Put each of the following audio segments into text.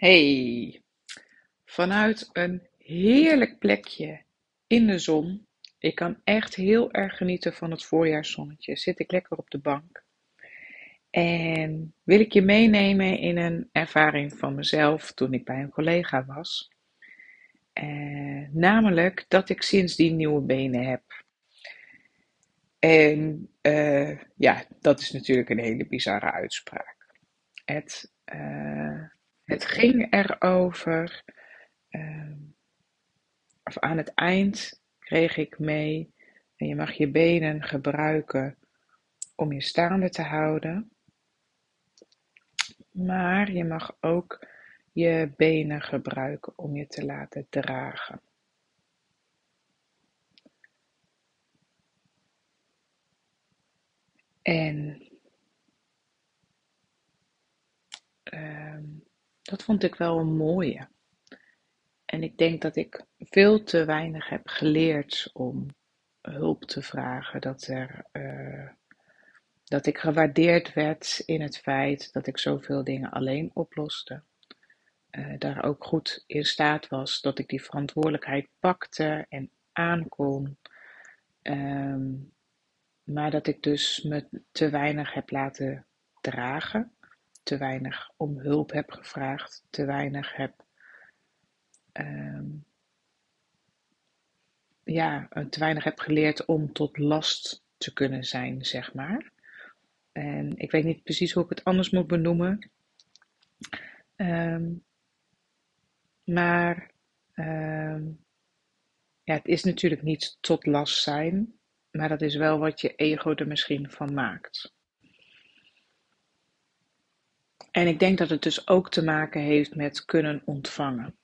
Hey, vanuit een heerlijk plekje in de zon. Ik kan echt heel erg genieten van het voorjaarszonnetje. Zit ik lekker op de bank. En wil ik je meenemen in een ervaring van mezelf toen ik bij een collega was. Eh, namelijk dat ik sindsdien nieuwe benen heb. En uh, ja, dat is natuurlijk een hele bizarre uitspraak. Het, uh, het ging erover, uh, of aan het eind kreeg ik mee, en je mag je benen gebruiken om je staande te houden. Maar je mag ook je benen gebruiken om je te laten dragen. En uh, dat vond ik wel een mooie. En ik denk dat ik veel te weinig heb geleerd om hulp te vragen. Dat, er, uh, dat ik gewaardeerd werd in het feit dat ik zoveel dingen alleen oploste. Uh, daar ook goed in staat was dat ik die verantwoordelijkheid pakte en aankon. Um, maar dat ik dus me te weinig heb laten dragen, te weinig om hulp heb gevraagd, te weinig heb. Um, ja, te weinig heb geleerd om tot last te kunnen zijn, zeg maar. En ik weet niet precies hoe ik het anders moet benoemen. Um, maar um, ja, het is natuurlijk niet tot last zijn. Maar dat is wel wat je ego er misschien van maakt. En ik denk dat het dus ook te maken heeft met kunnen ontvangen.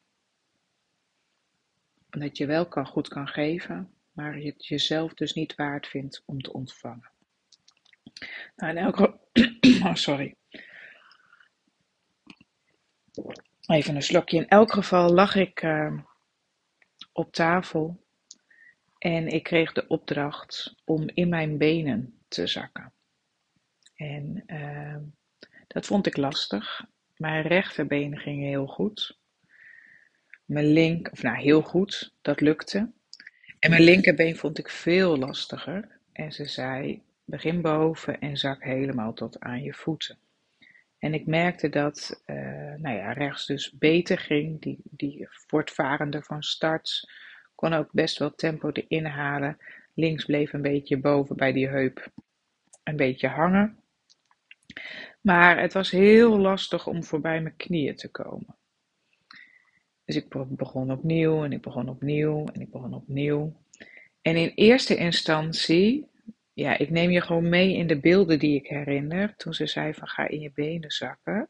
Dat je wel kan, goed kan geven, maar je het jezelf dus niet waard vindt om te ontvangen. Nou, in elk oh, sorry. Even een slokje. In elk geval lag ik uh, op tafel en ik kreeg de opdracht om in mijn benen te zakken. En uh, dat vond ik lastig. Mijn rechterbeen ging heel goed. Mijn link, of nou heel goed, dat lukte. En mijn linkerbeen vond ik veel lastiger. En ze zei: begin boven en zak helemaal tot aan je voeten. En ik merkte dat, uh, nou ja, rechts dus beter ging. Die, die voortvarende van start kon ook best wel tempo erin halen. Links bleef een beetje boven bij die heup een beetje hangen. Maar het was heel lastig om voorbij mijn knieën te komen. Dus ik begon opnieuw en ik begon opnieuw en ik begon opnieuw. En in eerste instantie, ja, ik neem je gewoon mee in de beelden die ik herinner. Toen ze zei van ga in je benen zakken.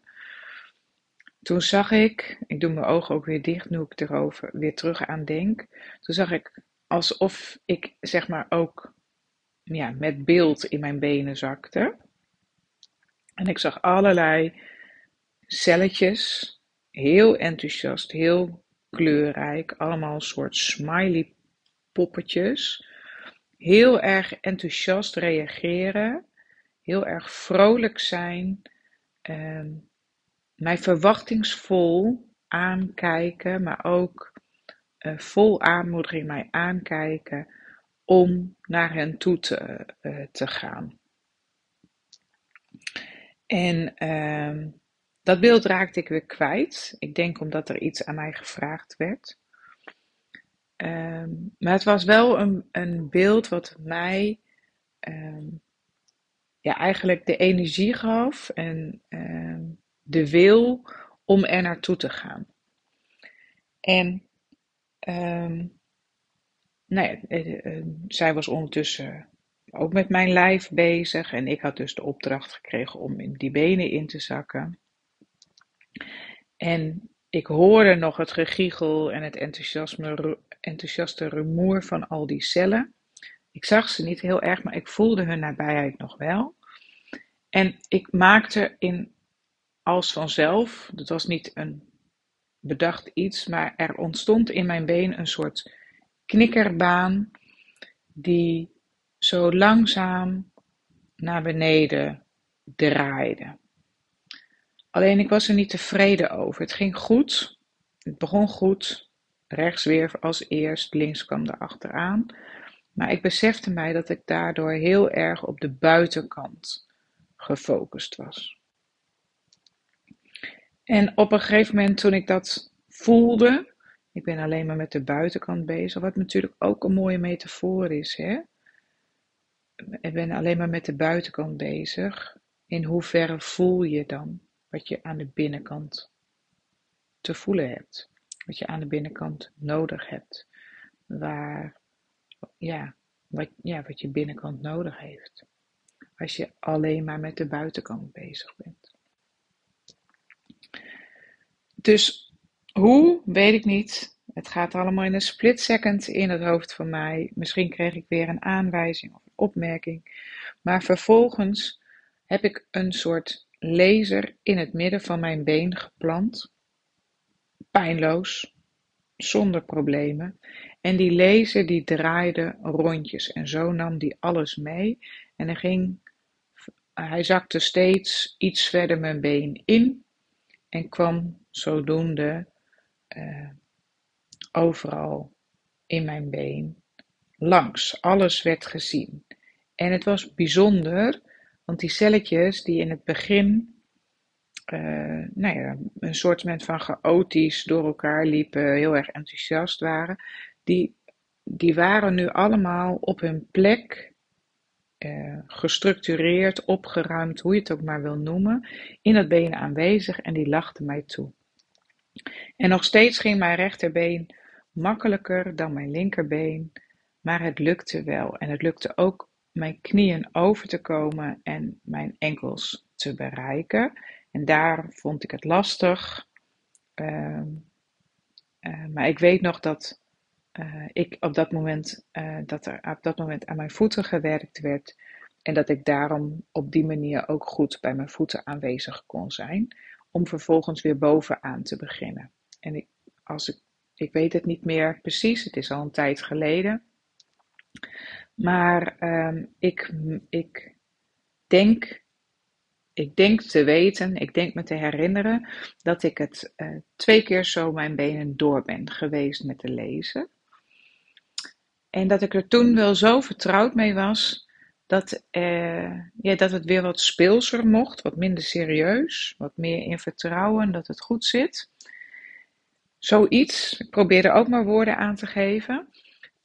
Toen zag ik, ik doe mijn ogen ook weer dicht nu ik erover weer terug aan denk. Toen zag ik alsof ik zeg maar ook ja, met beeld in mijn benen zakte. En ik zag allerlei celletjes, heel enthousiast, heel kleurrijk, allemaal een soort smiley poppetjes. Heel erg enthousiast reageren, heel erg vrolijk zijn, ehm, mij verwachtingsvol aankijken, maar ook uh, vol aanmoediging mij aankijken om naar hen toe te, uh, te gaan. En uh, dat beeld raakte ik weer kwijt. Ik denk omdat er iets aan mij gevraagd werd. Um, maar het was wel een, een beeld wat mij um, ja, eigenlijk de energie gaf en de wil om er naartoe te gaan. En nou ja, uh, zij was ondertussen ook met mijn lijf bezig en ik had dus de opdracht gekregen om in die benen in te zakken. En ik hoorde nog het gegiegel en het enthousiasme, enthousiaste rumoer van al die cellen. Ik zag ze niet heel erg, maar ik voelde hun nabijheid nog wel. En ik maakte in als vanzelf, dat was niet een bedacht iets, maar er ontstond in mijn been een soort knikkerbaan die zo langzaam naar beneden draaide Alleen ik was er niet tevreden over. Het ging goed. Het begon goed. Rechts weer als eerst, links kwam er achteraan. Maar ik besefte mij dat ik daardoor heel erg op de buitenkant gefocust was. En op een gegeven moment toen ik dat voelde, ik ben alleen maar met de buitenkant bezig, wat natuurlijk ook een mooie metafoor is. Hè? Ik ben alleen maar met de buitenkant bezig. In hoeverre voel je dan wat je aan de binnenkant te voelen hebt? Wat je aan de binnenkant nodig hebt? Waar, ja, wat, ja, wat je binnenkant nodig heeft. Als je alleen maar met de buitenkant bezig bent. Dus hoe, weet ik niet. Het gaat allemaal in een split second in het hoofd van mij. Misschien kreeg ik weer een aanwijzing of opmerking. Maar vervolgens heb ik een soort laser in het midden van mijn been geplant. Pijnloos, zonder problemen. En die laser die draaide rondjes en zo nam die alles mee. En hij ging, hij zakte steeds iets verder mijn been in en kwam zodoende uh, overal in mijn been langs. Alles werd gezien. En het was bijzonder, want die celletjes die in het begin uh, nou ja, een soort van chaotisch door elkaar liepen, heel erg enthousiast waren, die, die waren nu allemaal op hun plek uh, gestructureerd, opgeruimd, hoe je het ook maar wil noemen, in dat been aanwezig en die lachten mij toe. En nog steeds ging mijn rechterbeen makkelijker dan mijn linkerbeen, maar het lukte wel. En het lukte ook mijn knieën over te komen en mijn enkels te bereiken. En daar vond ik het lastig. Uh, uh, maar ik weet nog dat uh, ik op dat moment, dat er op dat moment aan mijn voeten gewerkt werd. En dat ik daarom op die manier ook goed bij mijn voeten aanwezig kon zijn om vervolgens weer bovenaan te beginnen. En als ik, ik weet het niet meer precies, het is al een tijd geleden. Maar um, ik, ik denk ik denk te weten, ik denk me te herinneren, dat ik het uh, twee keer zo mijn benen door ben geweest met te lezen. En dat ik er toen wel zo vertrouwd mee was dat, uh, ja, dat het weer wat speelser mocht, wat minder serieus, wat meer in vertrouwen dat het goed zit. Zoiets. Ik probeerde ook maar woorden aan te geven.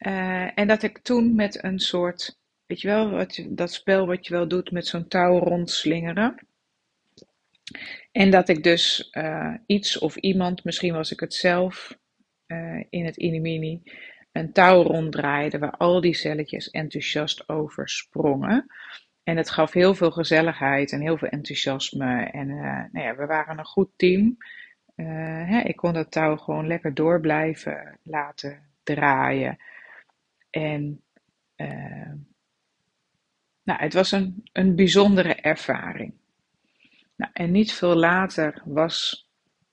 Uh, en dat ik toen met een soort, weet je wel, dat spel wat je wel doet met zo'n touw rondslingeren. En dat ik dus uh, iets of iemand, misschien was ik het zelf in het inimini, een touw ronddraaide waar al die celletjes enthousiast over sprongen. En het gaf heel veel gezelligheid en heel veel enthousiasme. En nou ja, we waren een goed team. Hè, ik kon dat touw gewoon lekker door blijven laten draaien. En uh, nou, het was een, een bijzondere ervaring. Nou, en niet veel later was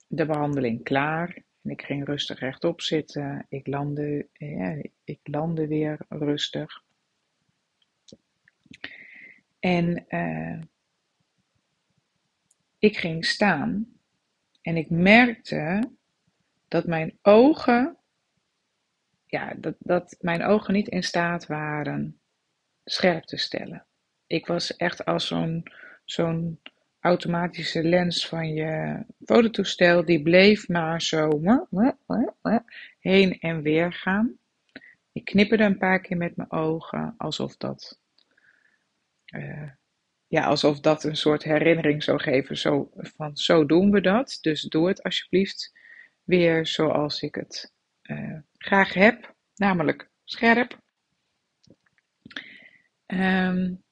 de behandeling klaar. En ik ging rustig rechtop zitten. Ik landde, ja, ik landde weer rustig. En uh, ik ging staan en ik merkte dat mijn ogen, ja, dat, dat mijn ogen niet in staat waren scherp te stellen. Ik was echt als zo'n zo'n automatische lens van je fototoestel, die bleef maar zo heen en weer gaan. Ik knipperde een paar keer met mijn ogen, alsof dat, uh, ja, alsof dat een soort herinnering zou geven. Zo, van zo doen we dat, dus doe het alsjeblieft weer zoals ik het uh, graag heb, namelijk scherp. Um,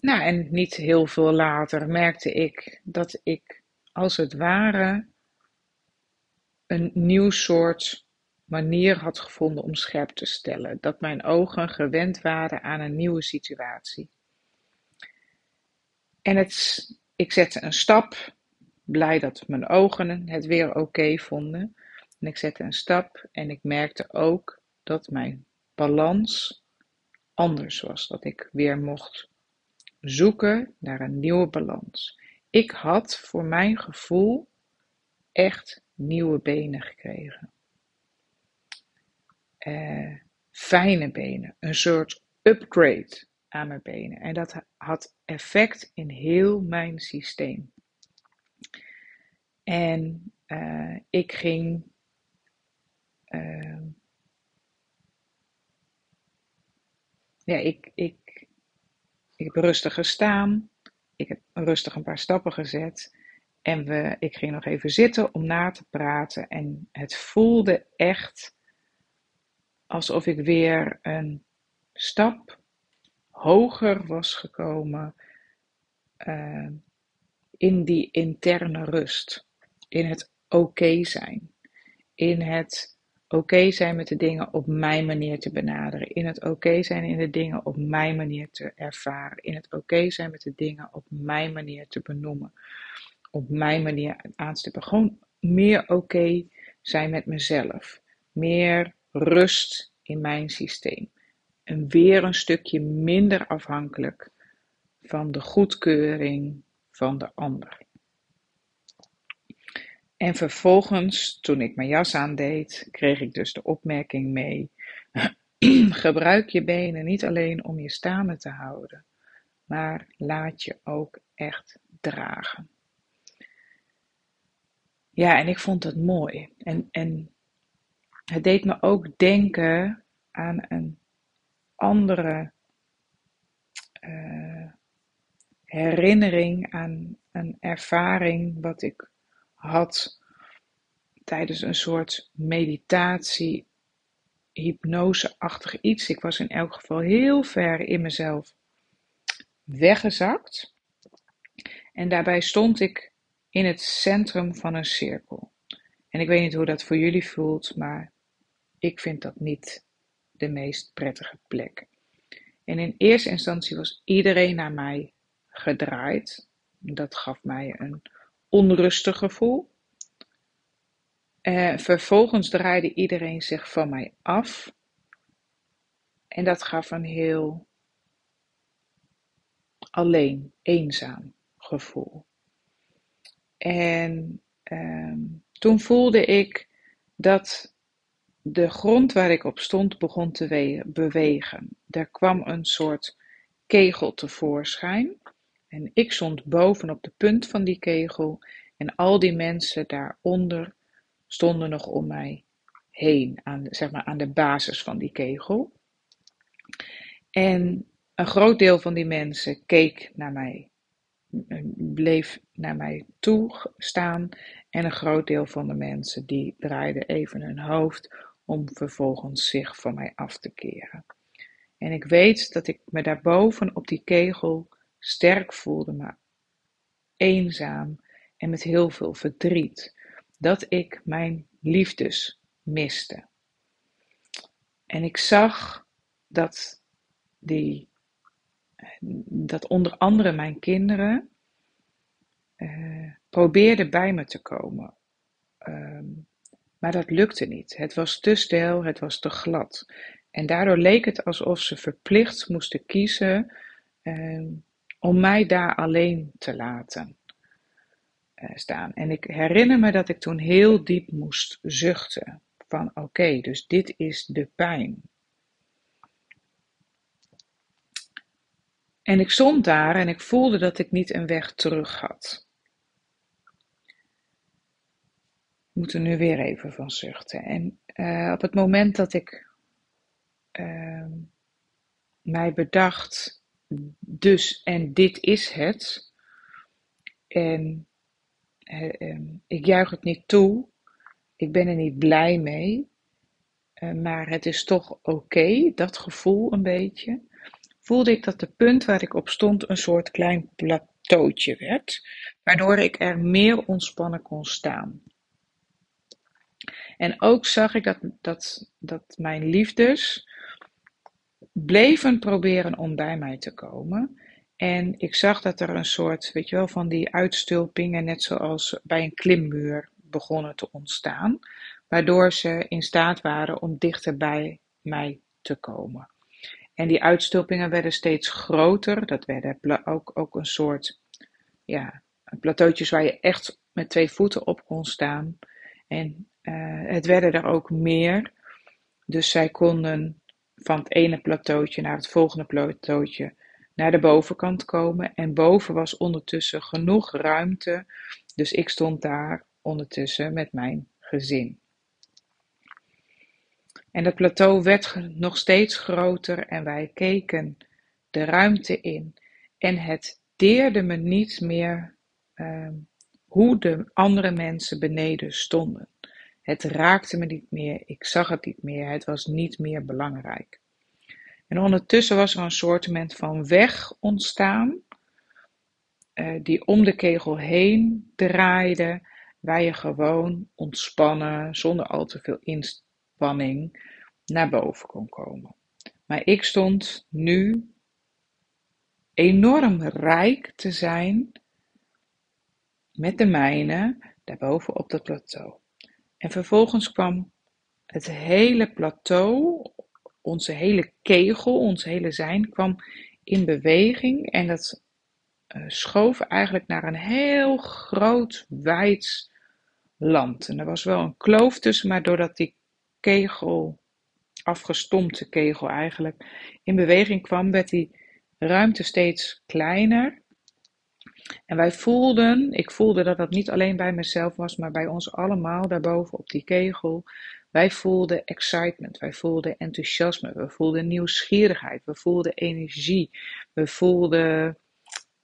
nou, en niet heel veel later merkte ik dat ik als het ware een nieuw soort manier had gevonden om scherp te stellen. Dat mijn ogen gewend waren aan een nieuwe situatie. En het, ik zette een stap, blij dat mijn ogen het weer oké vonden. En ik zette een stap en ik merkte ook dat mijn balans anders was. Dat ik weer mocht zoeken naar een nieuwe balans. ik had voor mijn gevoel echt nieuwe benen gekregen. Uh, fijne benen, een soort upgrade aan mijn benen. En dat had effect in heel mijn systeem. En uh, ik ging uh, ja, ik, ik, ik heb rustig gestaan. Ik heb rustig een paar stappen gezet. En we, ik ging nog even zitten om na te praten. En het voelde echt alsof ik weer een stap hoger was gekomen uh, in die interne rust. In het oké zijn. In het oké zijn met de dingen op mijn manier te benaderen. In het oké zijn in de dingen op mijn manier te ervaren. In het oké zijn met de dingen op mijn manier te benoemen. Op mijn manier aanstippen. Gewoon meer oké zijn met mezelf. Meer rust in mijn systeem. En weer een stukje minder afhankelijk van de goedkeuring van de ander. En vervolgens, toen ik mijn jas aandeed, kreeg ik dus de opmerking mee: gebruik je benen niet alleen om je staande te houden, maar laat je ook echt dragen. Ja, en ik vond het mooi. En, en het deed me ook denken aan een andere uh, herinnering, aan een ervaring wat ik had tijdens een soort meditatie, hypnoseachtig iets. Ik was in elk geval heel ver in mezelf weggezakt. En daarbij stond ik in het centrum van een cirkel. En ik weet niet hoe dat voor jullie voelt, maar ik vind dat niet de meest prettige plek. En in eerste instantie was iedereen naar mij gedraaid. Dat gaf mij een onrustig gevoel. Uh, vervolgens draaide iedereen zich van mij af. En dat gaf een heel alleen, eenzaam gevoel. En uh, toen voelde ik dat de grond waar ik op stond begon te bewegen. Er kwam een soort kegel tevoorschijn. En ik stond bovenop de punt van die kegel en al die mensen daaronder stonden nog om mij heen, aan, zeg maar aan de basis van die kegel. En een groot deel van die mensen keek naar mij, bleef naar mij toe staan. En een groot deel van de mensen die draaiden even hun hoofd om vervolgens zich van mij af te keren. En ik weet dat ik me daarboven op die kegel sterk voelde, maar eenzaam en met heel veel verdriet. Dat ik mijn liefdes miste. En ik zag dat die, dat onder andere mijn kinderen uh, probeerden bij me te komen. Uh, maar dat lukte niet. Het was te stijl, het was te glad. En daardoor leek het alsof ze verplicht moesten kiezen uh, om mij daar alleen te laten uh, staan. En ik herinner me dat ik toen heel diep moest zuchten. Van oké, dus dit is de pijn. En ik stond daar en ik voelde dat ik niet een weg terug had. Ik moet er nu weer even van zuchten. En uh, op het moment dat ik uh, mij bedacht, dus en dit is het. En uh, ik juich het niet toe. Ik ben er niet blij mee. Uh, maar het is toch oké, dat gevoel een beetje. Voelde ik dat de punt waar ik op stond een soort klein plateautje werd. Waardoor ik er meer ontspannen kon staan. En ook zag ik dat, dat, dat mijn liefdes bleven proberen om bij mij te komen. En ik zag dat er een soort, weet je wel, van die uitstulpingen, net zoals bij een klimmuur, begonnen te ontstaan. Waardoor ze in staat waren om dichter bij mij te komen. En die uitstulpingen werden steeds groter. Dat werden ook, ook een soort ja, plateautjes waar je echt met twee voeten op kon staan. En uh, het werden er ook meer. Dus zij konden van het ene plateautje naar het volgende plateautje naar de bovenkant komen. En boven was ondertussen genoeg ruimte. Dus ik stond daar ondertussen met mijn gezin. En het plateau werd nog steeds groter en wij keken de ruimte in. En het deerde me niet meer uh, hoe de andere mensen beneden stonden. Het raakte me niet meer, ik zag het niet meer, het was niet meer belangrijk. En ondertussen was er een soort van weg ontstaan, uh, die om de kegel heen draaide, waar je gewoon ontspannen, zonder al te veel inspanning, naar boven kon komen. Maar ik stond nu enorm rijk te zijn met de mijne daarboven op dat plateau. En vervolgens kwam het hele plateau, onze hele kegel, ons hele zijn, kwam in beweging en dat uh, schoof eigenlijk naar een heel groot, wijd land. En er was wel een kloof tussen, maar doordat die kegel, afgestompte kegel eigenlijk, in beweging kwam, werd die ruimte steeds kleiner. En wij voelden, ik voelde dat dat niet alleen bij mezelf was, maar bij ons allemaal daarboven op die kegel. Wij voelden excitement, wij voelden enthousiasme, we voelden nieuwsgierigheid, we voelden energie, we voelden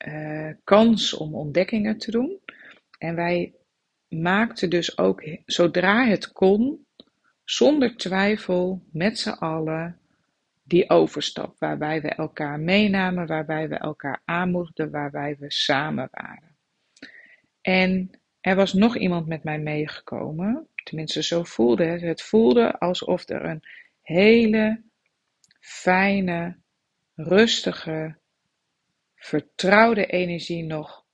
uh, kans om ontdekkingen te doen. En wij maakten dus ook, zodra het kon, zonder twijfel, met z'n allen, die overstap, waarbij we elkaar meenamen, waarbij we elkaar aanmoedigden, waarbij we samen waren. En er was nog iemand met mij meegekomen, tenminste zo voelde het. Het voelde alsof er een hele fijne, rustige, vertrouwde energie nog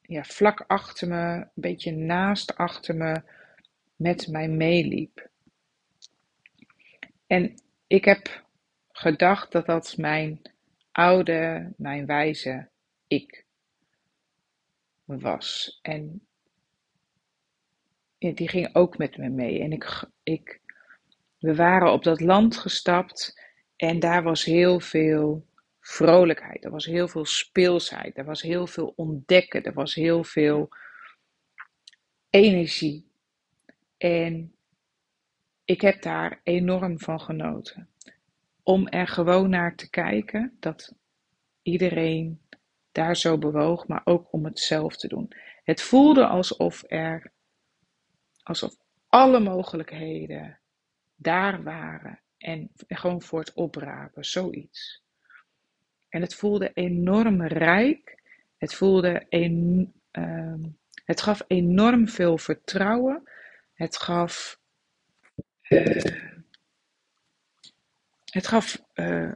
ja, vlak achter me, een beetje naast achter me, met mij meeliep. En ik heb gedacht dat dat mijn oude, mijn wijze ik was. En die ging ook met me mee. En ik, ik, we waren op dat land gestapt en daar was heel veel vrolijkheid. Er was heel veel speelsheid. Er was heel veel ontdekken. Er was heel veel energie. En ik heb daar enorm van genoten om er gewoon naar te kijken dat iedereen daar zo bewoog, maar ook om het zelf te doen. Het voelde alsof er, alsof alle mogelijkheden daar waren en gewoon voor het oprapen, zoiets. En het voelde enorm rijk. Het voelde uh, het gaf enorm veel vertrouwen. Het gaf uh, het gaf uh,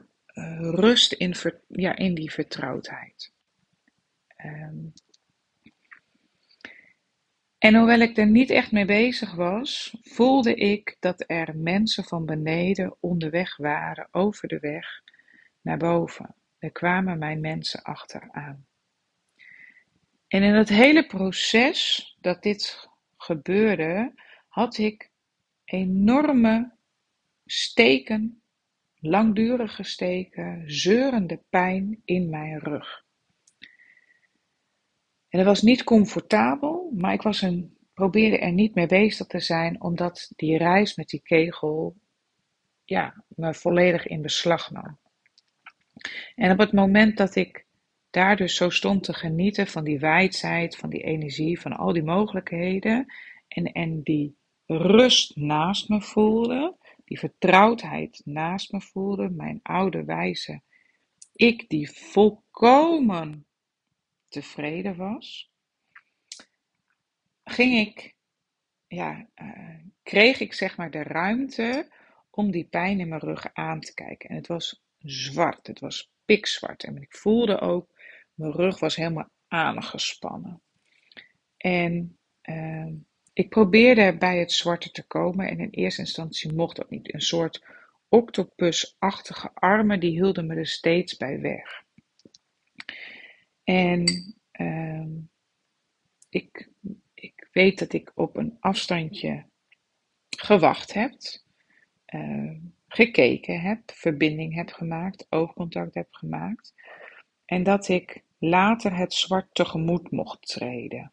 rust in, ja, in die vertrouwdheid. Um, en hoewel ik er niet echt mee bezig was, voelde ik dat er mensen van beneden onderweg waren over de weg naar boven. Er kwamen mijn mensen achteraan. En in het hele proces dat dit gebeurde, had ik enorme steken langdurige steken, zeurende pijn in mijn rug. En dat was niet comfortabel, maar ik was een, probeerde er niet mee bezig te zijn, omdat die reis met die kegel ja, me volledig in beslag nam. En op het moment dat ik daar dus zo stond te genieten van die wijdheid, van die energie, van al die mogelijkheden en, en die rust naast me voelde, die vertrouwdheid naast me voelde, mijn oude wijze ik die volkomen tevreden was, ging ik, ja, uh, kreeg ik zeg maar de ruimte om die pijn in mijn rug aan te kijken. En het was zwart, het was pikzwart. En ik voelde ook, mijn rug was helemaal aangespannen. En uh, ik probeerde bij het zwarte te komen en in eerste instantie mocht dat niet. Een soort octopusachtige armen, die hielden me er steeds bij weg. En uh, ik, ik weet dat ik op een afstandje gewacht heb, uh, gekeken heb, verbinding heb gemaakt, oogcontact heb gemaakt. En dat ik later het zwart tegemoet mocht treden.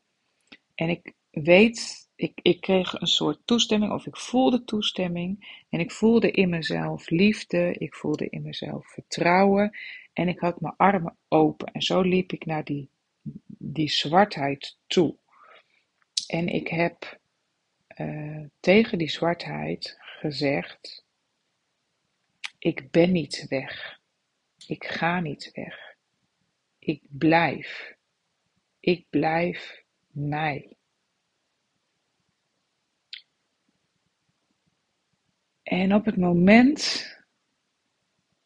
En ik weet, ik, ik kreeg een soort toestemming, of ik voelde toestemming. En ik voelde in mezelf liefde, ik voelde in mezelf vertrouwen. En ik had mijn armen open. En zo liep ik naar die, die zwartheid toe. En ik heb uh, tegen die zwartheid gezegd: Ik ben niet weg. Ik ga niet weg. Ik blijf. Ik blijf mij. En op het moment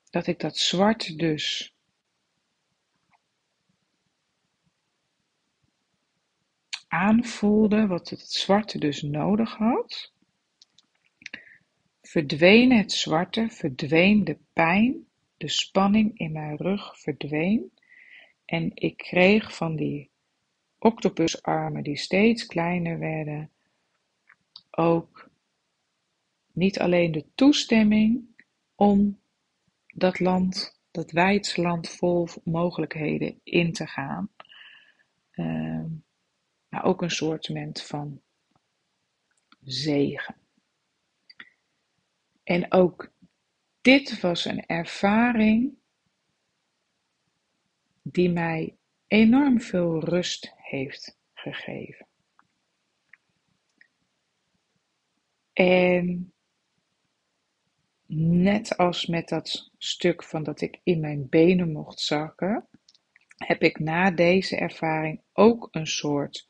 dat ik dat zwart dus aanvoelde, wat het zwarte dus nodig had, verdween het zwarte, verdween de pijn, de spanning in mijn rug verdween. En ik kreeg van die octopusarmen die steeds kleiner werden, ook niet alleen de toestemming om dat land, dat wijds land vol mogelijkheden in te gaan, uh, maar ook een soort van zegen. En ook dit was een ervaring die mij enorm veel rust heeft gegeven. En net als met dat stuk van dat ik in mijn benen mocht zakken, heb ik na deze ervaring ook een soort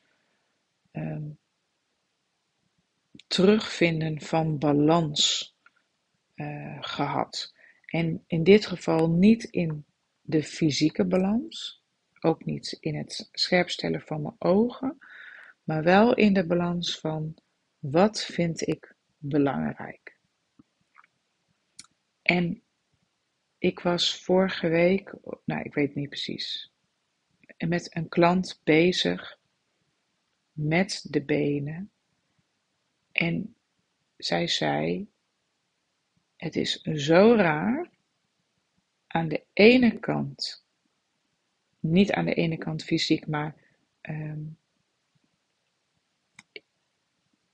um, terugvinden van balans uh, gehad. En in dit geval niet in de fysieke balans, ook niet in het scherpstellen van mijn ogen, maar wel in de balans van wat vind ik belangrijk. En ik was vorige week, nou ik weet niet precies, met een klant bezig met de benen. En zij zei: Het is zo raar. Aan de ene kant, niet aan de ene kant fysiek, maar um,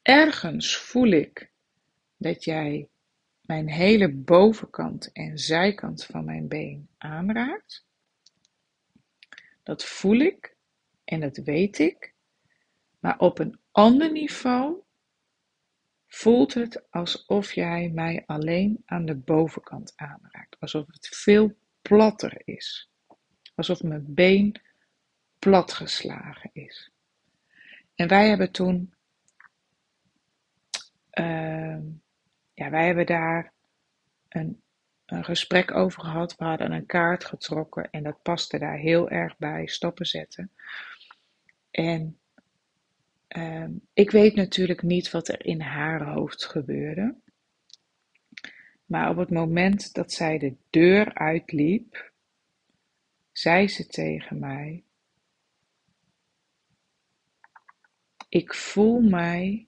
ergens voel ik dat jij mijn hele bovenkant en zijkant van mijn been aanraakt. Dat voel ik en dat weet ik. Maar op een ander niveau voelt het alsof jij mij alleen aan de bovenkant aanraakt. Alsof het veel platter is. Alsof mijn been platgeslagen is. En wij hebben toen, uh, ja, wij hebben daar een, een gesprek over gehad. We hadden een kaart getrokken en dat paste daar heel erg bij, stappen zetten. En Ehm, ik weet natuurlijk niet wat er in haar hoofd gebeurde. Maar op het moment dat zij de deur uitliep, zei ze tegen mij: Ik voel mij.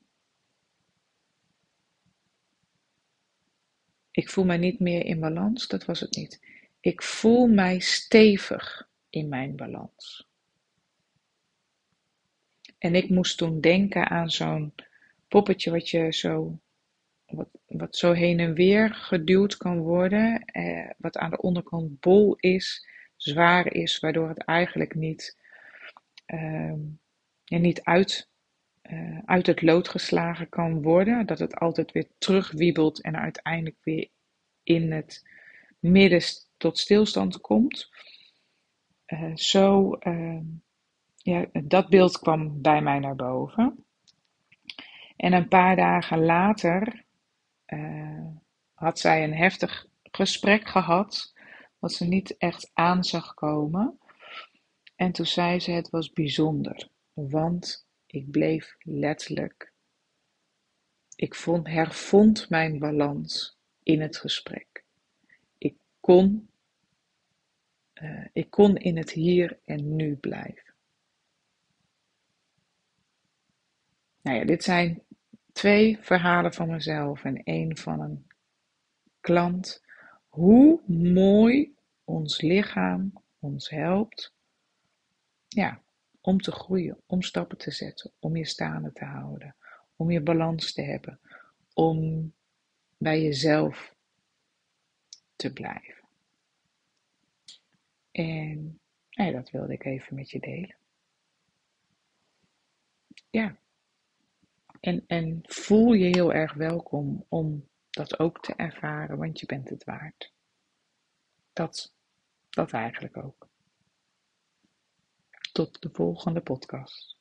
Ik voel mij niet meer in balans, dat was het niet. Ik voel mij stevig in mijn balans. En ik moest toen denken aan zo'n poppetje wat je zo, wat, wat zo heen en weer geduwd kan worden, eh, wat aan de onderkant bol is, zwaar is, waardoor het eigenlijk niet, uh, niet uit, uh, uit het lood geslagen kan worden, dat het altijd weer terugwiebelt en uiteindelijk weer in het midden tot stilstand komt. Uh, zo ehm, ja, dat beeld kwam bij mij naar boven. En een paar dagen later uh, had zij een heftig gesprek gehad, wat ze niet echt aan zag komen. En toen zei ze: Het was bijzonder, want ik bleef letterlijk. Ik vond, hervond mijn balans in het gesprek. Ik kon, uh, ik kon in het hier en nu blijven. Nou ja, dit zijn twee verhalen van mezelf en één van een klant. Hoe mooi ons lichaam ons helpt ja, om te groeien, om stappen te zetten, om je staande te houden, om je balans te hebben, om bij jezelf te blijven. En ja, dat wilde ik even met je delen. Ja. En, en voel je heel erg welkom om dat ook te ervaren, want je bent het waard. Dat, dat eigenlijk ook. Tot de volgende podcast.